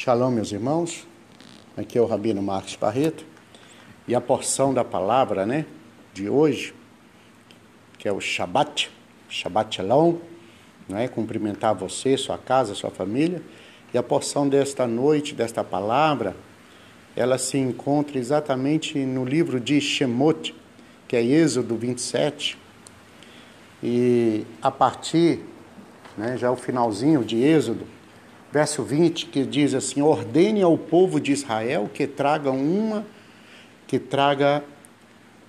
Shalom, meus irmãos. Aqui é o Rabino Marcos Barreto. E a porção da palavra, né, de hoje, que é o Shabat, Shabat Shalom, né, cumprimentar você, sua casa, sua família. E a porção desta noite, desta palavra, ela se encontra exatamente no livro de Shemot, que é Êxodo 27. E a partir, né, já o finalzinho de Êxodo, verso 20, que diz assim: ordene ao povo de Israel que traga uma, que traga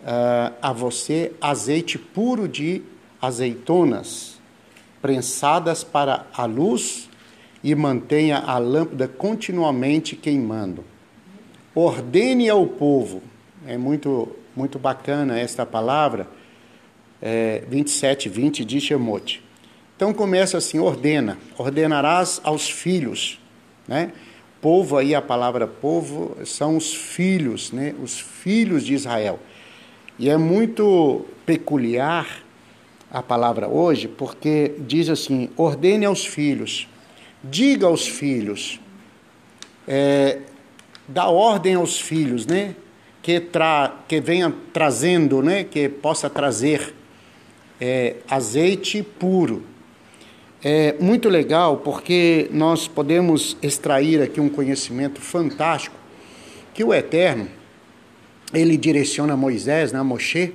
uh, a você azeite puro de azeitonas, prensadas para a luz, e mantenha a lâmpada continuamente queimando. Ordene ao povo, é muito, muito bacana esta palavra, é, 27, 20 de Shemote então começa assim: ordena, ordenarás aos filhos, né? Povo aí, a palavra povo são os filhos, né? Os filhos de Israel. E é muito peculiar a palavra hoje, porque diz assim: ordene aos filhos, diga aos filhos, é, dá ordem aos filhos, né? Que, tra, que venha trazendo, né? Que possa trazer é, azeite puro é muito legal porque nós podemos extrair aqui um conhecimento fantástico que o Eterno ele direciona Moisés, né, Moshe,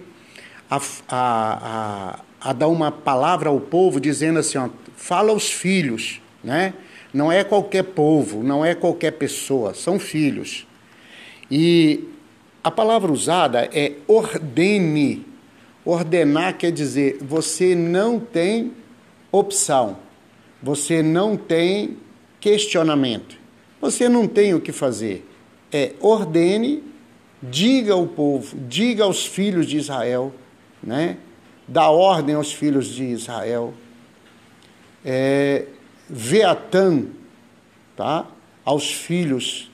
a, a, a, a dar uma palavra ao povo dizendo assim, ó, fala aos filhos, né? Não é qualquer povo, não é qualquer pessoa, são filhos. E a palavra usada é ordene. Ordenar quer dizer você não tem opção. Você não tem questionamento. Você não tem o que fazer. É ordene, diga ao povo, diga aos filhos de Israel, né? Dá ordem aos filhos de Israel. É, Veatan, tá? Aos filhos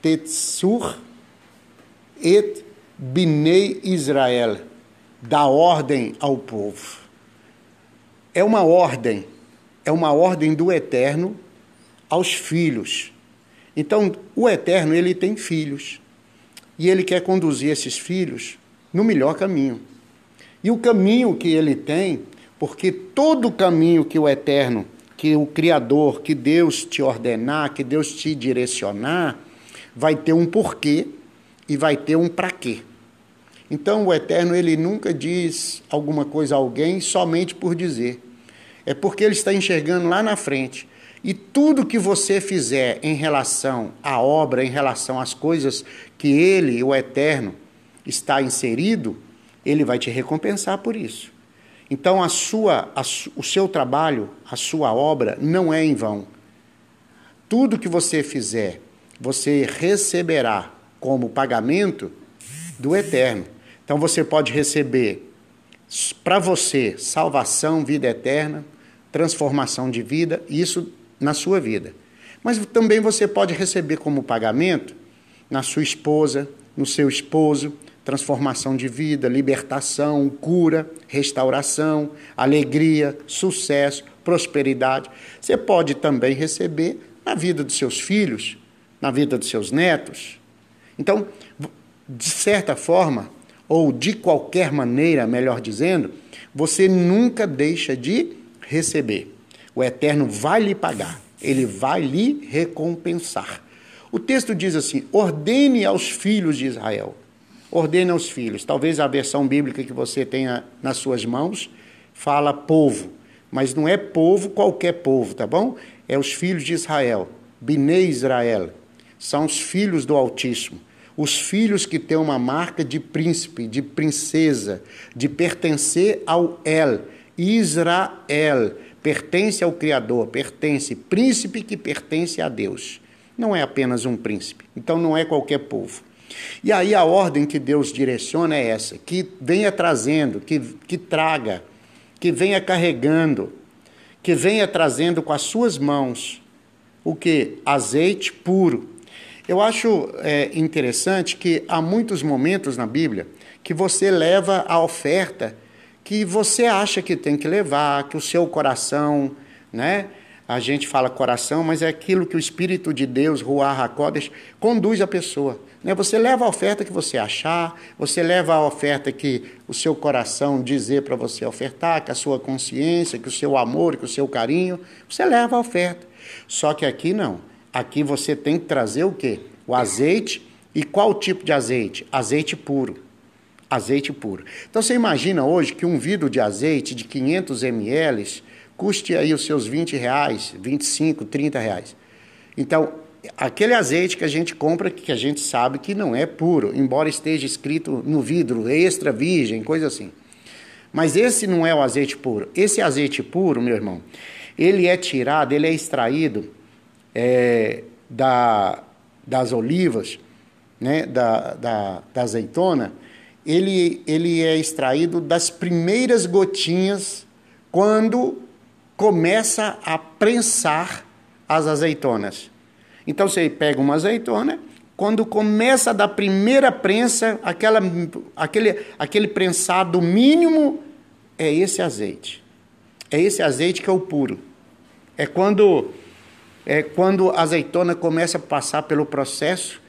Tetsur et Binei Israel dá ordem ao povo. É uma ordem, é uma ordem do Eterno aos filhos. Então, o Eterno, ele tem filhos. E ele quer conduzir esses filhos no melhor caminho. E o caminho que ele tem, porque todo caminho que o Eterno, que o Criador, que Deus te ordenar, que Deus te direcionar, vai ter um porquê e vai ter um para quê. Então o Eterno ele nunca diz alguma coisa a alguém somente por dizer. É porque ele está enxergando lá na frente. E tudo que você fizer em relação à obra, em relação às coisas que ele, o Eterno, está inserido, ele vai te recompensar por isso. Então a sua, a, o seu trabalho, a sua obra não é em vão. Tudo que você fizer, você receberá como pagamento do Eterno. Então você pode receber para você salvação, vida eterna, transformação de vida, isso na sua vida. Mas também você pode receber como pagamento na sua esposa, no seu esposo, transformação de vida, libertação, cura, restauração, alegria, sucesso, prosperidade. Você pode também receber na vida dos seus filhos, na vida dos seus netos. Então, de certa forma, ou de qualquer maneira, melhor dizendo, você nunca deixa de receber. O Eterno vai lhe pagar, ele vai lhe recompensar. O texto diz assim: ordene aos filhos de Israel. Ordene aos filhos. Talvez a versão bíblica que você tenha nas suas mãos fala povo, mas não é povo qualquer povo, tá bom? É os filhos de Israel. Bnei Israel. São os filhos do Altíssimo os filhos que têm uma marca de príncipe, de princesa, de pertencer ao El, Israel, pertence ao Criador, pertence, príncipe que pertence a Deus. Não é apenas um príncipe, então não é qualquer povo. E aí a ordem que Deus direciona é essa: que venha trazendo, que, que traga, que venha carregando, que venha trazendo com as suas mãos o que? Azeite puro, eu acho é, interessante que há muitos momentos na Bíblia que você leva a oferta que você acha que tem que levar, que o seu coração né, a gente fala coração, mas é aquilo que o Espírito de Deus, Ruach HaKodesh, conduz a pessoa. Né? Você leva a oferta que você achar, você leva a oferta que o seu coração dizer para você ofertar, que a sua consciência, que o seu amor, que o seu carinho, você leva a oferta. Só que aqui não. Aqui você tem que trazer o quê? O azeite. E qual tipo de azeite? Azeite puro. Azeite puro. Então você imagina hoje que um vidro de azeite de 500 ml custe aí os seus 20 reais, 25, 30 reais. Então, aquele azeite que a gente compra, que a gente sabe que não é puro, embora esteja escrito no vidro, extra virgem, coisa assim. Mas esse não é o azeite puro. Esse azeite puro, meu irmão, ele é tirado, ele é extraído é, da, das olivas, né, da, da, da azeitona, ele, ele é extraído das primeiras gotinhas quando começa a prensar as azeitonas. Então você pega uma azeitona, quando começa da primeira prensa, aquela, aquele, aquele prensado mínimo, é esse azeite. É esse azeite que é o puro. É quando, é quando a azeitona começa a passar pelo processo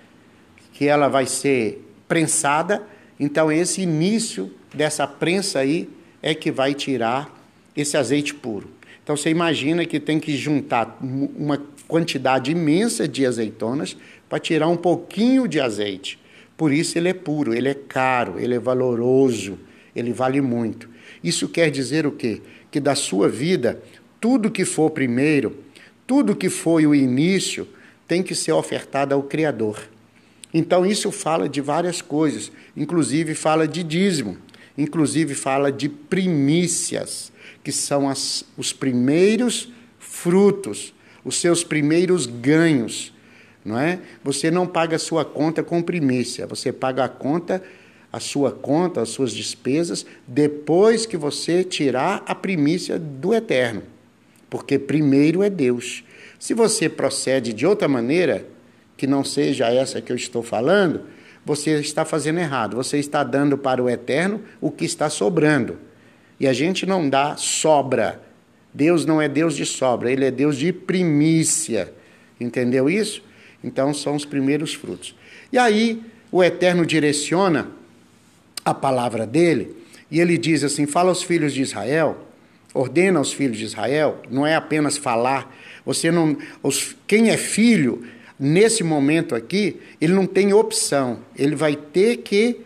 que ela vai ser prensada. Então, esse início dessa prensa aí é que vai tirar esse azeite puro. Então você imagina que tem que juntar uma quantidade imensa de azeitonas para tirar um pouquinho de azeite. Por isso ele é puro, ele é caro, ele é valoroso, ele vale muito. Isso quer dizer o quê? Que da sua vida, tudo que for primeiro, tudo que foi o início, tem que ser ofertado ao Criador. Então isso fala de várias coisas, inclusive fala de dízimo, inclusive fala de primícias que são as, os primeiros frutos, os seus primeiros ganhos, não é? Você não paga a sua conta com primícia, você paga a conta, a sua conta, as suas despesas depois que você tirar a primícia do eterno. Porque primeiro é Deus. Se você procede de outra maneira, que não seja essa que eu estou falando, você está fazendo errado. Você está dando para o eterno o que está sobrando. E a gente não dá sobra. Deus não é Deus de sobra, ele é Deus de primícia. Entendeu isso? Então são os primeiros frutos. E aí o Eterno direciona a palavra dele e ele diz assim: fala aos filhos de Israel, ordena aos filhos de Israel, não é apenas falar. Você não, os, quem é filho nesse momento aqui, ele não tem opção, ele vai ter que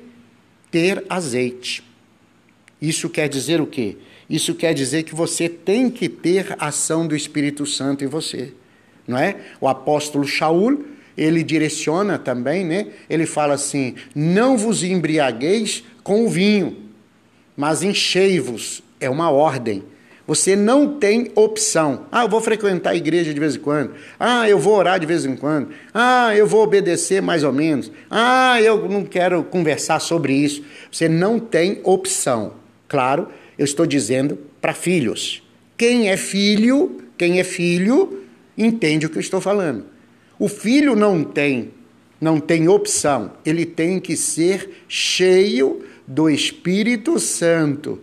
ter azeite. Isso quer dizer o quê? Isso quer dizer que você tem que ter ação do Espírito Santo em você, não é? O apóstolo Shaul, ele direciona também, né? Ele fala assim: "Não vos embriagueis com o vinho, mas enchei-vos". É uma ordem. Você não tem opção. Ah, eu vou frequentar a igreja de vez em quando. Ah, eu vou orar de vez em quando. Ah, eu vou obedecer mais ou menos. Ah, eu não quero conversar sobre isso. Você não tem opção. Claro, eu estou dizendo para filhos. Quem é filho, quem é filho, entende o que eu estou falando. O filho não tem, não tem opção. Ele tem que ser cheio do Espírito Santo.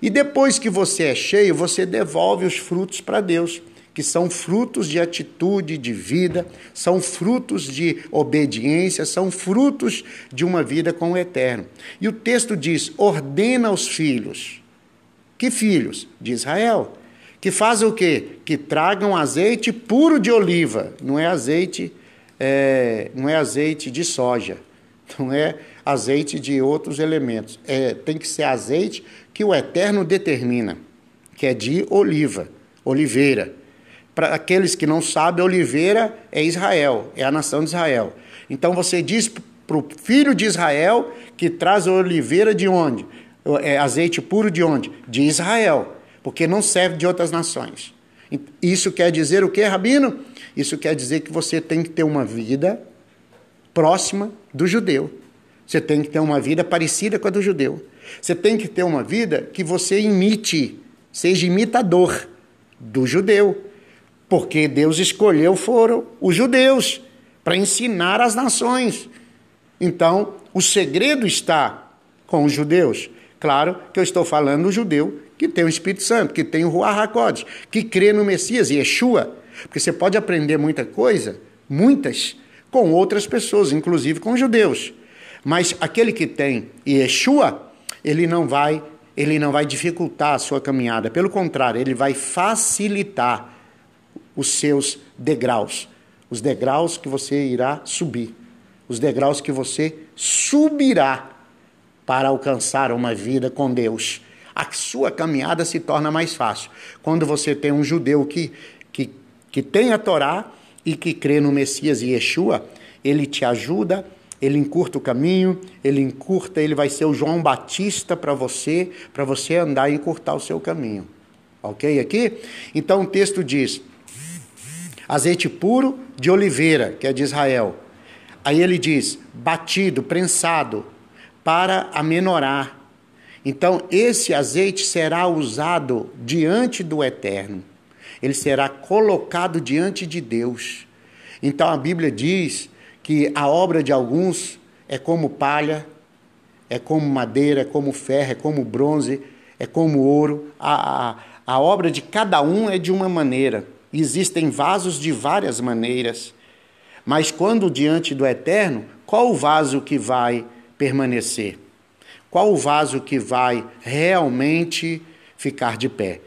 E depois que você é cheio, você devolve os frutos para Deus, que são frutos de atitude, de vida, são frutos de obediência, são frutos de uma vida com o eterno. E o texto diz: ordena aos filhos. Que filhos? De Israel. Que fazem o quê? Que tragam azeite puro de oliva, não é azeite, é, não é azeite de soja, não é azeite de outros elementos. É, tem que ser azeite que o Eterno determina, que é de oliva, oliveira. Para aqueles que não sabem, oliveira é Israel, é a nação de Israel. Então você diz para o filho de Israel que traz oliveira de onde? É azeite puro de onde? De Israel, porque não serve de outras nações. Isso quer dizer o que, Rabino? Isso quer dizer que você tem que ter uma vida próxima do judeu. Você tem que ter uma vida parecida com a do judeu. Você tem que ter uma vida que você imite, seja imitador do judeu. Porque Deus escolheu foram os judeus para ensinar as nações. Então, o segredo está com os judeus. Claro que eu estou falando do judeu que tem o Espírito Santo, que tem o Ruach HaKodesh, que crê no Messias, Yeshua. Porque você pode aprender muita coisa, muitas, com outras pessoas, inclusive com judeus. Mas aquele que tem Yeshua, ele não vai, ele não vai dificultar a sua caminhada, pelo contrário, ele vai facilitar os seus degraus, os degraus que você irá subir, os degraus que você subirá para alcançar uma vida com Deus. A sua caminhada se torna mais fácil. Quando você tem um judeu que, que, que tem a Torá e que crê no Messias e Yeshua, ele te ajuda, ele encurta o caminho, ele encurta, ele vai ser o João Batista para você, para você andar e encurtar o seu caminho. Ok aqui? Então o texto diz: azeite puro de oliveira, que é de Israel. Aí ele diz: batido, prensado, para amenorar. Então, esse azeite será usado diante do Eterno. Ele será colocado diante de Deus. Então, a Bíblia diz que a obra de alguns é como palha, é como madeira, é como ferro, é como bronze, é como ouro. A, a, a obra de cada um é de uma maneira. Existem vasos de várias maneiras. Mas quando diante do Eterno, qual o vaso que vai permanecer? Qual o vaso que vai realmente ficar de pé?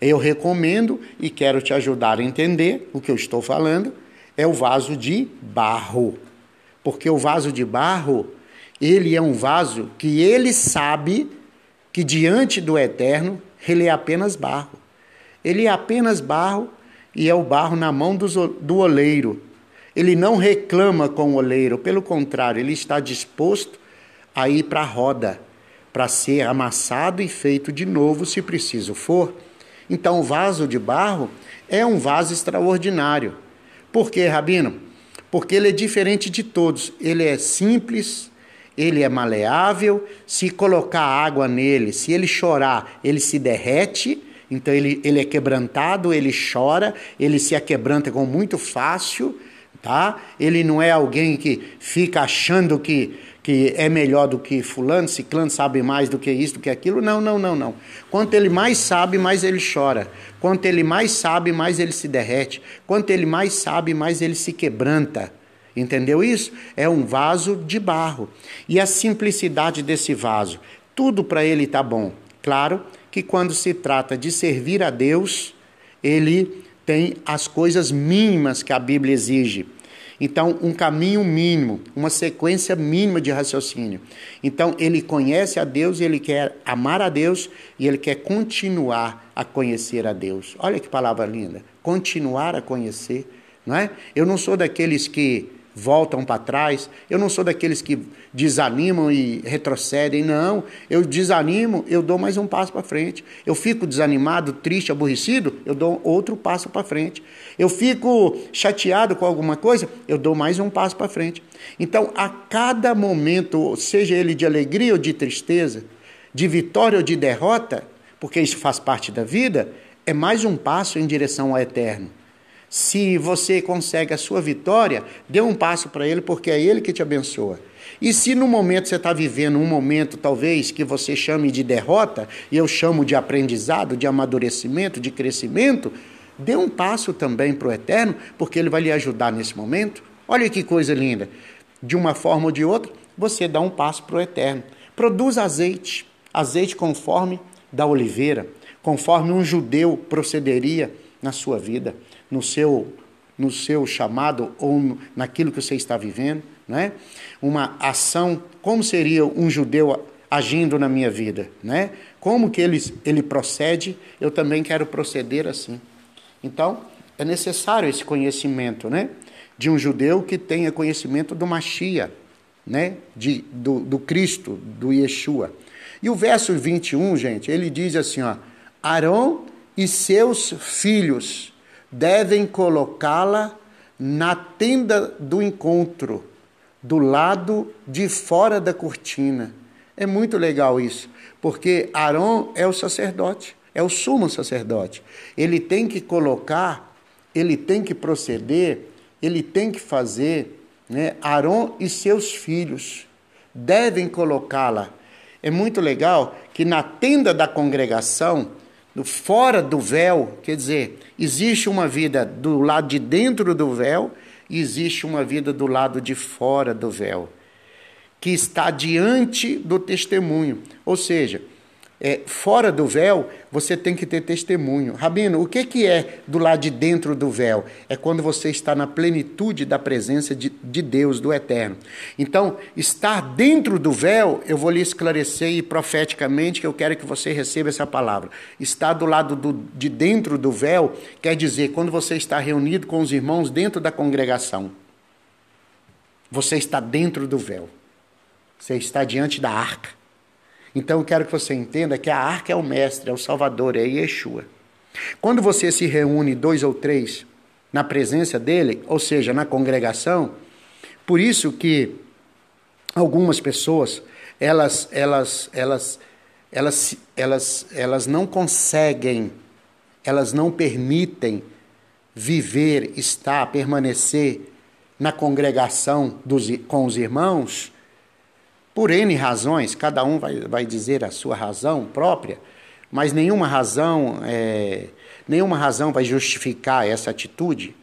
Eu recomendo e quero te ajudar a entender o que eu estou falando, é o vaso de barro. Porque o vaso de barro, ele é um vaso que ele sabe que diante do eterno, ele é apenas barro. Ele é apenas barro e é o barro na mão do, do oleiro. Ele não reclama com o oleiro, pelo contrário, ele está disposto a ir para a roda, para ser amassado e feito de novo, se preciso for. Então, o vaso de barro é um vaso extraordinário. Por quê, Rabino? Porque ele é diferente de todos. Ele é simples, ele é maleável. Se colocar água nele, se ele chorar, ele se derrete. Então, ele, ele é quebrantado, ele chora, ele se aquebranta com muito fácil. Tá? Ele não é alguém que fica achando que que é melhor do que fulano, ciclano sabe mais do que isso, do que aquilo. Não, não, não, não. Quanto ele mais sabe, mais ele chora. Quanto ele mais sabe, mais ele se derrete. Quanto ele mais sabe, mais ele se quebranta. Entendeu isso? É um vaso de barro. E a simplicidade desse vaso, tudo para ele está bom. Claro que quando se trata de servir a Deus, ele tem as coisas mínimas que a Bíblia exige. Então, um caminho mínimo, uma sequência mínima de raciocínio. Então, ele conhece a Deus, ele quer amar a Deus e ele quer continuar a conhecer a Deus. Olha que palavra linda. Continuar a conhecer, não é? Eu não sou daqueles que voltam para trás. Eu não sou daqueles que desanimam e retrocedem, não. Eu desanimo, eu dou mais um passo para frente. Eu fico desanimado, triste, aborrecido, eu dou outro passo para frente. Eu fico chateado com alguma coisa, eu dou mais um passo para frente. Então, a cada momento, seja ele de alegria ou de tristeza, de vitória ou de derrota, porque isso faz parte da vida, é mais um passo em direção ao eterno. Se você consegue a sua vitória, dê um passo para Ele, porque é Ele que te abençoa. E se no momento você está vivendo um momento, talvez, que você chame de derrota, e eu chamo de aprendizado, de amadurecimento, de crescimento, dê um passo também para o Eterno, porque Ele vai lhe ajudar nesse momento. Olha que coisa linda. De uma forma ou de outra, você dá um passo para o Eterno. Produz azeite, azeite conforme da oliveira, conforme um judeu procederia na sua vida no seu, no seu chamado ou naquilo que você está vivendo, né? Uma ação, como seria um judeu agindo na minha vida, né? Como que ele, ele procede, eu também quero proceder assim. Então, é necessário esse conhecimento, né? De um judeu que tenha conhecimento do Machia, né? De, do, do Cristo, do Yeshua. E o verso 21, gente, ele diz assim, ó, Arão e seus filhos devem colocá-la na tenda do encontro, do lado de fora da cortina. É muito legal isso, porque Arão é o sacerdote, é o sumo sacerdote. Ele tem que colocar, ele tem que proceder, ele tem que fazer, né? Arão e seus filhos devem colocá-la. é muito legal que na tenda da congregação, fora do véu, quer dizer, existe uma vida do lado de dentro do véu e existe uma vida do lado de fora do véu, que está diante do testemunho. Ou seja, é, fora do véu, você tem que ter testemunho. Rabino, o que, que é do lado de dentro do véu? É quando você está na plenitude da presença de, de Deus, do Eterno. Então, estar dentro do véu, eu vou lhe esclarecer e profeticamente que eu quero que você receba essa palavra. Estar do lado do, de dentro do véu quer dizer quando você está reunido com os irmãos dentro da congregação. Você está dentro do véu. Você está diante da arca. Então quero que você entenda que a arca é o mestre, é o salvador, é Yeshua. Quando você se reúne dois ou três na presença dele, ou seja, na congregação, por isso que algumas pessoas, elas elas elas elas elas elas não conseguem, elas não permitem viver, estar, permanecer na congregação dos, com os irmãos, por N razões, cada um vai, vai dizer a sua razão própria, mas nenhuma razão, é, nenhuma razão vai justificar essa atitude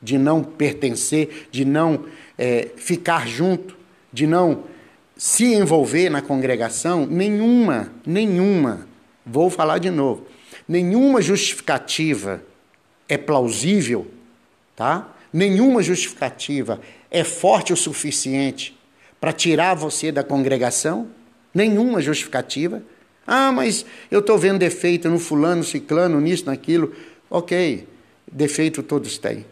de não pertencer, de não é, ficar junto, de não se envolver na congregação, nenhuma, nenhuma, vou falar de novo, nenhuma justificativa é plausível, tá? Nenhuma justificativa é forte o suficiente para tirar você da congregação? Nenhuma justificativa. Ah, mas eu estou vendo defeito no fulano, ciclano, nisso, naquilo. Ok, defeito todos têm.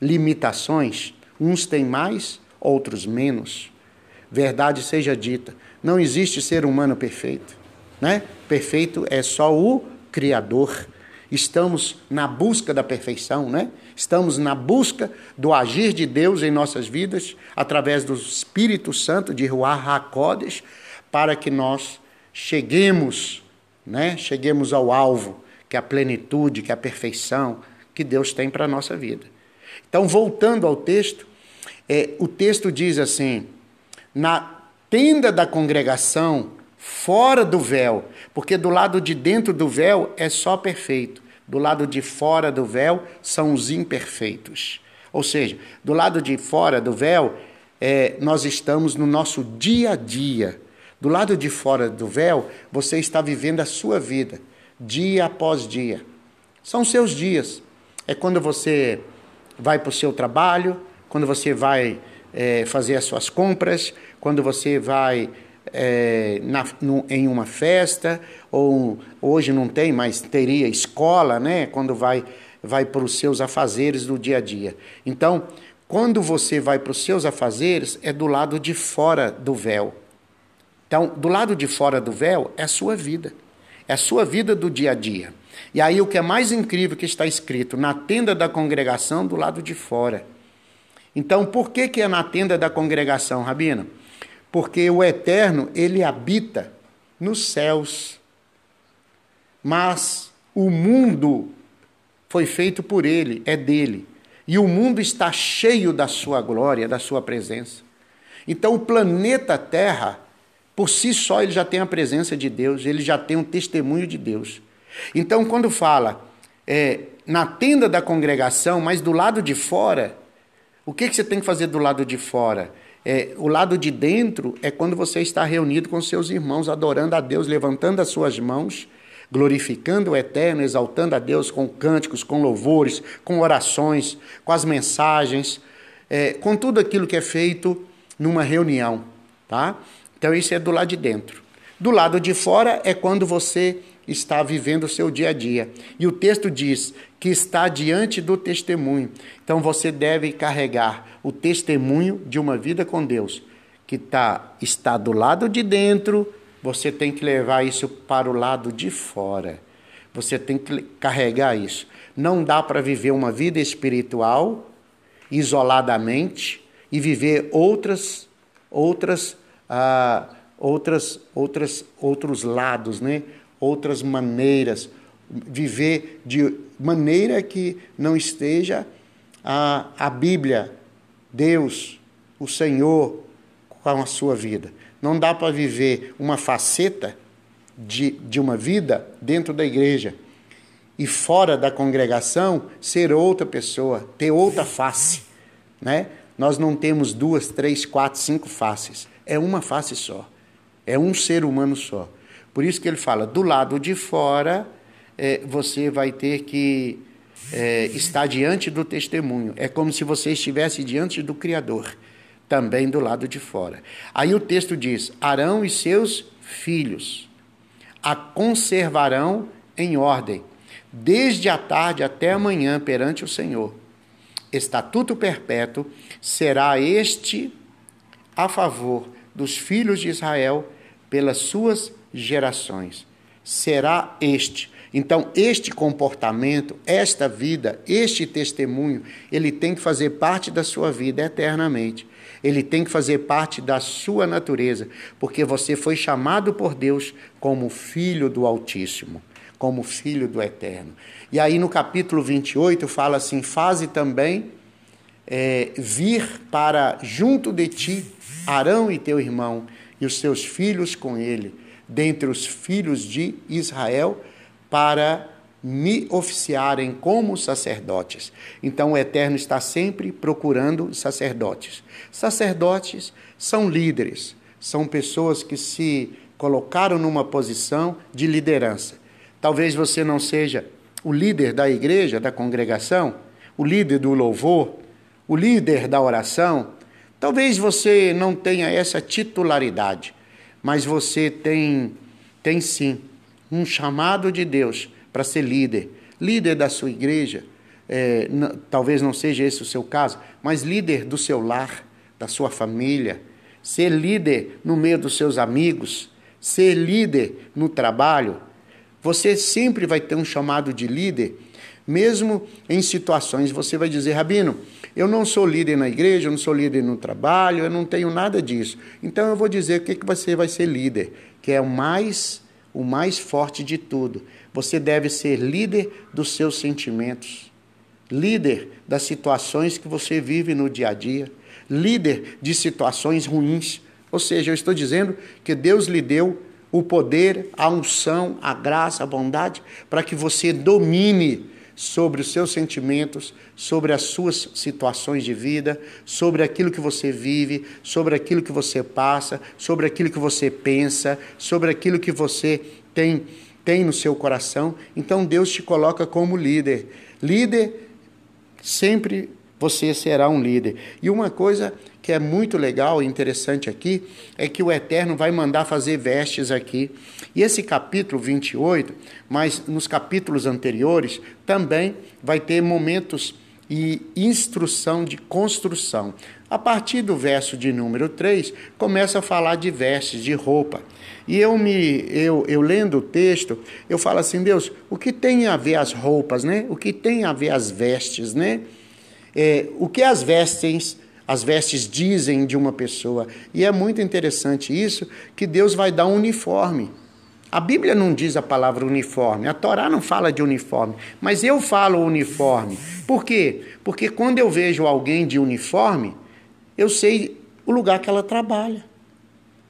Limitações, uns têm mais, outros menos. Verdade seja dita, não existe ser humano perfeito. Né? Perfeito é só o Criador estamos na busca da perfeição, né? Estamos na busca do agir de Deus em nossas vidas através do Espírito Santo de Ruach HaKodesh para que nós cheguemos, né? Cheguemos ao alvo, que é a plenitude, que é a perfeição que Deus tem para a nossa vida. Então, voltando ao texto, é, o texto diz assim: na tenda da congregação, fora do véu, porque do lado de dentro do véu é só perfeito. Do lado de fora do véu são os imperfeitos. Ou seja, do lado de fora do véu, é, nós estamos no nosso dia a dia. Do lado de fora do véu, você está vivendo a sua vida, dia após dia. São seus dias. É quando você vai para o seu trabalho, quando você vai é, fazer as suas compras, quando você vai é, na, no, em uma festa, ou hoje não tem, mas teria escola, né? Quando vai, vai para os seus afazeres do dia a dia. Então, quando você vai para os seus afazeres, é do lado de fora do véu. Então, do lado de fora do véu é a sua vida, é a sua vida do dia a dia. E aí o que é mais incrível que está escrito, na tenda da congregação do lado de fora. Então, por que, que é na tenda da congregação, Rabino? Porque o eterno, ele habita nos céus. Mas o mundo foi feito por ele, é dele. E o mundo está cheio da sua glória, da sua presença. Então o planeta Terra, por si só, ele já tem a presença de Deus, ele já tem um testemunho de Deus. Então, quando fala é, na tenda da congregação, mas do lado de fora, o que, que você tem que fazer do lado de fora? É, o lado de dentro é quando você está reunido com seus irmãos, adorando a Deus, levantando as suas mãos, glorificando o Eterno, exaltando a Deus com cânticos, com louvores, com orações, com as mensagens, é, com tudo aquilo que é feito numa reunião, tá? Então isso é do lado de dentro. Do lado de fora é quando você está vivendo o seu dia a dia. E o texto diz que está diante do testemunho. Então você deve carregar o testemunho de uma vida com Deus, que tá, está do lado de dentro, você tem que levar isso para o lado de fora. Você tem que carregar isso. Não dá para viver uma vida espiritual isoladamente e viver outras outras ah, outras outras outros lados, né? Outras maneiras, viver de maneira que não esteja a, a Bíblia, Deus, o Senhor, com a sua vida. Não dá para viver uma faceta de, de uma vida dentro da igreja e fora da congregação ser outra pessoa, ter outra face, né? Nós não temos duas, três, quatro, cinco faces. É uma face só. É um ser humano só. Por isso que ele fala: do lado de fora, é, você vai ter que é, estar diante do testemunho. É como se você estivesse diante do Criador, também do lado de fora. Aí o texto diz: Arão e seus filhos a conservarão em ordem, desde a tarde até amanhã perante o Senhor. Estatuto perpétuo será este a favor dos filhos de Israel pelas suas gerações. Será este. Então, este comportamento, esta vida, este testemunho, ele tem que fazer parte da sua vida eternamente. Ele tem que fazer parte da sua natureza, porque você foi chamado por Deus como filho do Altíssimo, como filho do Eterno. E aí no capítulo 28 fala assim: Faze também é, vir para junto de ti Arão e teu irmão e os seus filhos com ele, dentre os filhos de Israel, para me oficiarem como sacerdotes. Então o Eterno está sempre procurando sacerdotes. Sacerdotes são líderes, são pessoas que se colocaram numa posição de liderança. Talvez você não seja o líder da igreja, da congregação, o líder do louvor, o líder da oração. Talvez você não tenha essa titularidade, mas você tem, tem sim um chamado de Deus para ser líder, líder da sua igreja. É, talvez não seja esse o seu caso, mas líder do seu lar, da sua família, ser líder no meio dos seus amigos, ser líder no trabalho. Você sempre vai ter um chamado de líder, mesmo em situações você vai dizer, Rabino, eu não sou líder na igreja, eu não sou líder no trabalho, eu não tenho nada disso. Então eu vou dizer o que, que você vai ser líder, que é o mais, o mais forte de tudo. Você deve ser líder dos seus sentimentos, líder das situações que você vive no dia a dia, líder de situações ruins. Ou seja, eu estou dizendo que Deus lhe deu o poder, a unção, a graça, a bondade, para que você domine sobre os seus sentimentos, sobre as suas situações de vida, sobre aquilo que você vive, sobre aquilo que você passa, sobre aquilo que você pensa, sobre aquilo que você tem tem no seu coração, então Deus te coloca como líder. Líder, sempre você será um líder. E uma coisa que é muito legal e interessante aqui é que o Eterno vai mandar fazer vestes aqui. E esse capítulo 28, mas nos capítulos anteriores, também vai ter momentos e instrução de construção. A partir do verso de número 3, começa a falar de vestes, de roupa. E eu me eu, eu lendo o texto, eu falo assim, Deus, o que tem a ver as roupas, né? O que tem a ver as vestes, né? É, o que as vestes as vestes dizem de uma pessoa. E é muito interessante isso, que Deus vai dar um uniforme. A Bíblia não diz a palavra uniforme, a Torá não fala de uniforme, mas eu falo uniforme. Por quê? Porque quando eu vejo alguém de uniforme, eu sei o lugar que ela trabalha.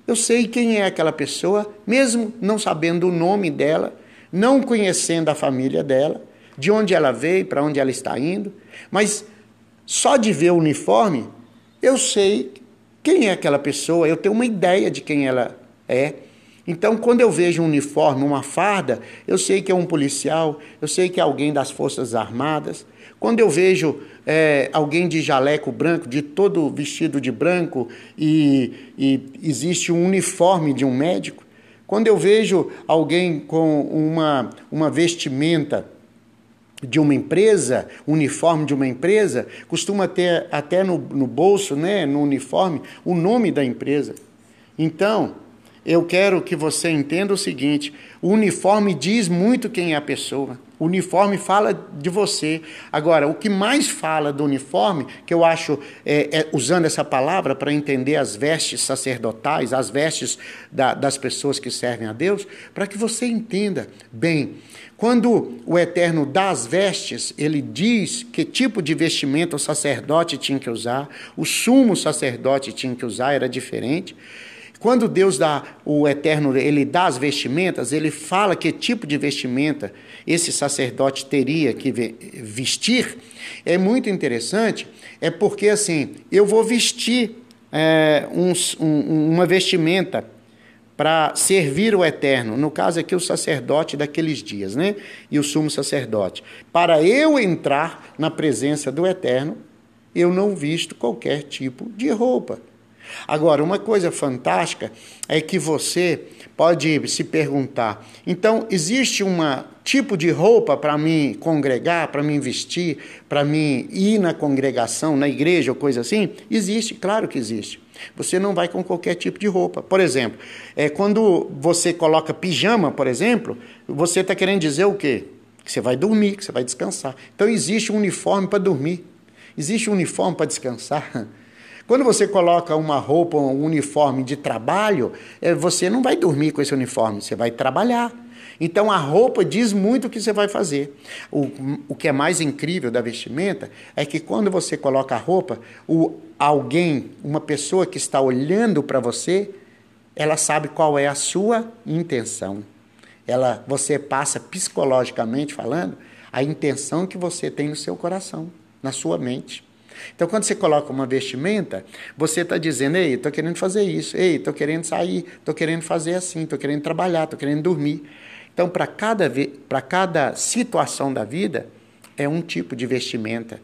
Eu sei quem é aquela pessoa, mesmo não sabendo o nome dela, não conhecendo a família dela, de onde ela veio, para onde ela está indo, mas só de ver o uniforme, eu sei quem é aquela pessoa, eu tenho uma ideia de quem ela é. Então, quando eu vejo um uniforme, uma farda, eu sei que é um policial, eu sei que é alguém das Forças Armadas. Quando eu vejo é, alguém de jaleco branco, de todo vestido de branco, e, e existe um uniforme de um médico. Quando eu vejo alguém com uma, uma vestimenta de uma empresa, uniforme de uma empresa, costuma ter até no, no bolso, né, no uniforme, o nome da empresa. Então, eu quero que você entenda o seguinte: o uniforme diz muito quem é a pessoa. O uniforme fala de você. Agora, o que mais fala do uniforme, que eu acho, é, é, usando essa palavra para entender as vestes sacerdotais, as vestes da, das pessoas que servem a Deus, para que você entenda bem. Quando o Eterno dá as vestes, ele diz que tipo de vestimento o sacerdote tinha que usar, o sumo sacerdote tinha que usar, era diferente. Quando Deus dá o eterno, ele dá as vestimentas, ele fala que tipo de vestimenta esse sacerdote teria que vestir. É muito interessante, é porque assim, eu vou vestir é, um, um, uma vestimenta para servir o eterno, no caso aqui o sacerdote daqueles dias, né? E o sumo sacerdote. Para eu entrar na presença do eterno, eu não visto qualquer tipo de roupa. Agora, uma coisa fantástica é que você pode se perguntar: então, existe um tipo de roupa para me congregar, para me vestir, para me ir na congregação, na igreja ou coisa assim? Existe, claro que existe. Você não vai com qualquer tipo de roupa. Por exemplo, é, quando você coloca pijama, por exemplo, você está querendo dizer o quê? Que você vai dormir, que você vai descansar. Então existe um uniforme para dormir, existe um uniforme para descansar. Quando você coloca uma roupa, um uniforme de trabalho, é, você não vai dormir com esse uniforme, você vai trabalhar. Então a roupa diz muito o que você vai fazer. O, o que é mais incrível da vestimenta é que quando você coloca a roupa, o alguém, uma pessoa que está olhando para você, ela sabe qual é a sua intenção. Ela, você passa psicologicamente falando a intenção que você tem no seu coração, na sua mente. Então, quando você coloca uma vestimenta, você está dizendo: ei, estou querendo fazer isso, ei, estou querendo sair, estou querendo fazer assim, estou querendo trabalhar, estou querendo dormir. Então, para cada, cada situação da vida, é um tipo de vestimenta.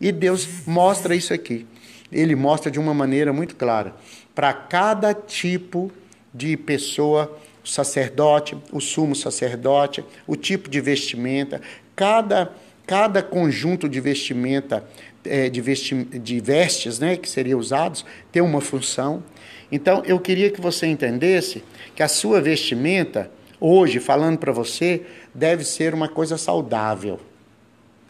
E Deus mostra isso aqui. Ele mostra de uma maneira muito clara. Para cada tipo de pessoa, o sacerdote, o sumo sacerdote, o tipo de vestimenta, cada, cada conjunto de vestimenta, é, de, vesti, de vestes né, que seriam usados, tem uma função. Então, eu queria que você entendesse que a sua vestimenta hoje, falando para você, deve ser uma coisa saudável.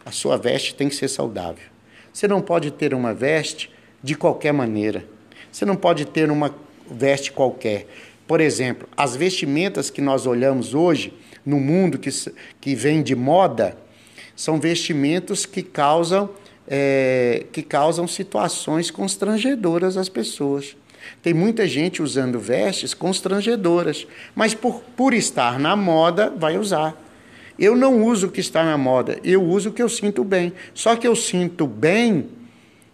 A sua veste tem que ser saudável. Você não pode ter uma veste de qualquer maneira. Você não pode ter uma veste qualquer. Por exemplo, as vestimentas que nós olhamos hoje no mundo que, que vem de moda são vestimentos que causam, é, que causam situações constrangedoras às pessoas. Tem muita gente usando vestes constrangedoras, mas por, por estar na moda, vai usar. Eu não uso o que está na moda, eu uso o que eu sinto bem. Só que eu sinto bem,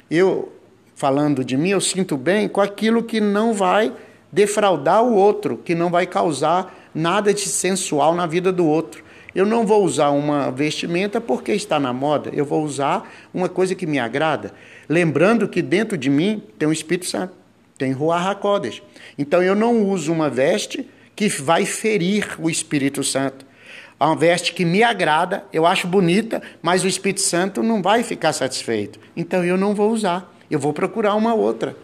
eu falando de mim, eu sinto bem com aquilo que não vai defraudar o outro, que não vai causar nada de sensual na vida do outro. Eu não vou usar uma vestimenta porque está na moda, eu vou usar uma coisa que me agrada, lembrando que dentro de mim tem o Espírito Santo tem Ruach HaKodesh. Então eu não uso uma veste que vai ferir o Espírito Santo. É uma veste que me agrada, eu acho bonita, mas o Espírito Santo não vai ficar satisfeito. Então eu não vou usar, eu vou procurar uma outra.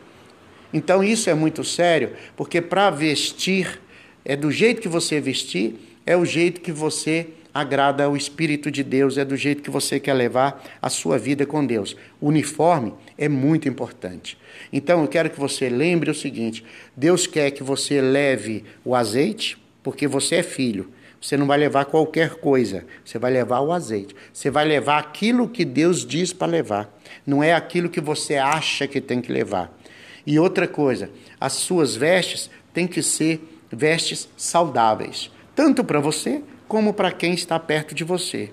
Então isso é muito sério, porque para vestir, é do jeito que você vestir, é o jeito que você agrada ao Espírito de Deus, é do jeito que você quer levar a sua vida com Deus. O uniforme é muito importante. Então eu quero que você lembre o seguinte: Deus quer que você leve o azeite, porque você é filho. Você não vai levar qualquer coisa, você vai levar o azeite. Você vai levar aquilo que Deus diz para levar, não é aquilo que você acha que tem que levar. E outra coisa, as suas vestes têm que ser vestes saudáveis, tanto para você como para quem está perto de você.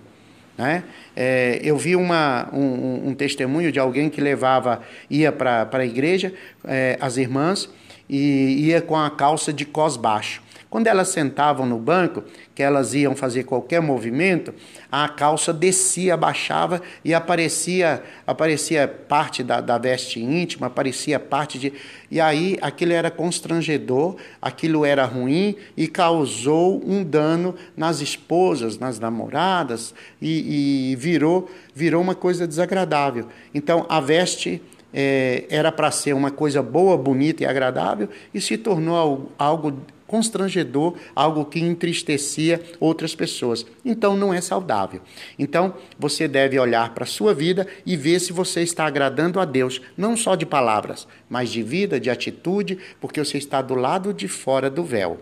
Né? É, eu vi uma, um, um, testemunho de alguém que levava, ia para a igreja, é, as irmãs, e ia com a calça de cos baixo. Quando elas sentavam no banco, que elas iam fazer qualquer movimento, a calça descia, abaixava e aparecia, aparecia parte da, da veste íntima, aparecia parte de. E aí aquilo era constrangedor, aquilo era ruim e causou um dano nas esposas, nas namoradas, e, e virou, virou uma coisa desagradável. Então a veste é, era para ser uma coisa boa, bonita e agradável e se tornou algo constrangedor, algo que entristecia outras pessoas. Então não é saudável. Então você deve olhar para a sua vida e ver se você está agradando a Deus, não só de palavras, mas de vida, de atitude, porque você está do lado de fora do véu.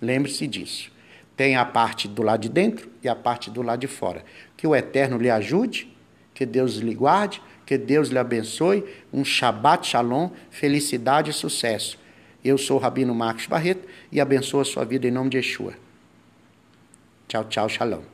Lembre-se disso. Tem a parte do lado de dentro e a parte do lado de fora. Que o Eterno lhe ajude, que Deus lhe guarde, que Deus lhe abençoe. Um Shabbat Shalom, felicidade e sucesso. Eu sou o Rabino Marcos Barreto e abençoo a sua vida em nome de Yeshua. Tchau, tchau, shalom.